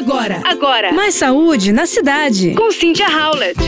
Agora, agora. Mais saúde na cidade. Com Cynthia Howlett.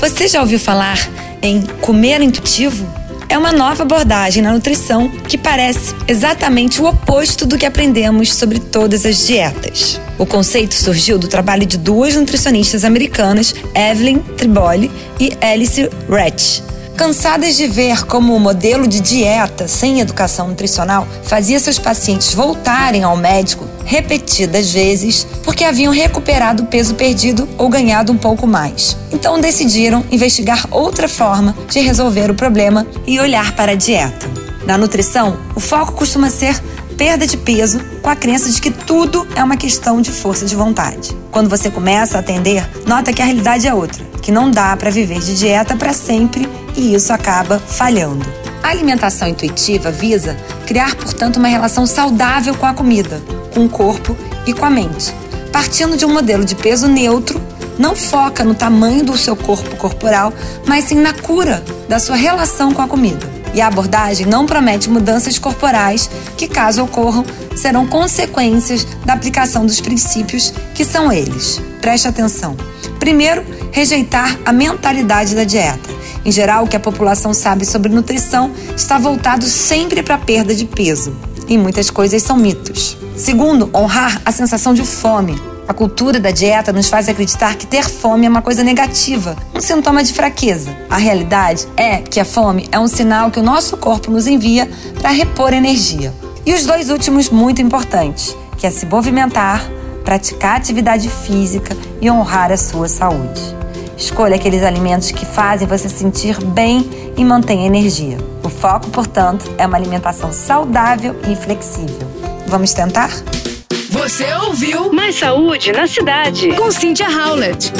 Você já ouviu falar em comer intuitivo? É uma nova abordagem na nutrição que parece exatamente o oposto do que aprendemos sobre todas as dietas. O conceito surgiu do trabalho de duas nutricionistas americanas, Evelyn Triboli e Alice Rett, Cansadas de ver como o modelo de dieta sem educação nutricional fazia seus pacientes voltarem ao médico repetidas vezes porque haviam recuperado o peso perdido ou ganhado um pouco mais. Então decidiram investigar outra forma de resolver o problema e olhar para a dieta. Na nutrição, o foco costuma ser perda de peso com a crença de que tudo é uma questão de força de vontade. Quando você começa a atender, nota que a realidade é outra, que não dá para viver de dieta para sempre e isso acaba falhando. A alimentação intuitiva visa criar, portanto, uma relação saudável com a comida, com o corpo e com a mente. Partindo de um modelo de peso neutro, não foca no tamanho do seu corpo corporal, mas sim na cura da sua relação com a comida. E a abordagem não promete mudanças corporais que, caso ocorram, serão consequências da aplicação dos princípios que são eles. Preste atenção. Primeiro, rejeitar a mentalidade da dieta. Em geral, o que a população sabe sobre nutrição está voltado sempre para a perda de peso. E muitas coisas são mitos. Segundo, honrar a sensação de fome. A cultura da dieta nos faz acreditar que ter fome é uma coisa negativa, um sintoma de fraqueza. A realidade é que a fome é um sinal que o nosso corpo nos envia para repor energia. E os dois últimos muito importantes, que é se movimentar, praticar atividade física e honrar a sua saúde. Escolha aqueles alimentos que fazem você sentir bem e mantém energia. O foco, portanto, é uma alimentação saudável e flexível. Vamos tentar? Você ouviu Mais saúde na cidade. Com Cynthia Howlett.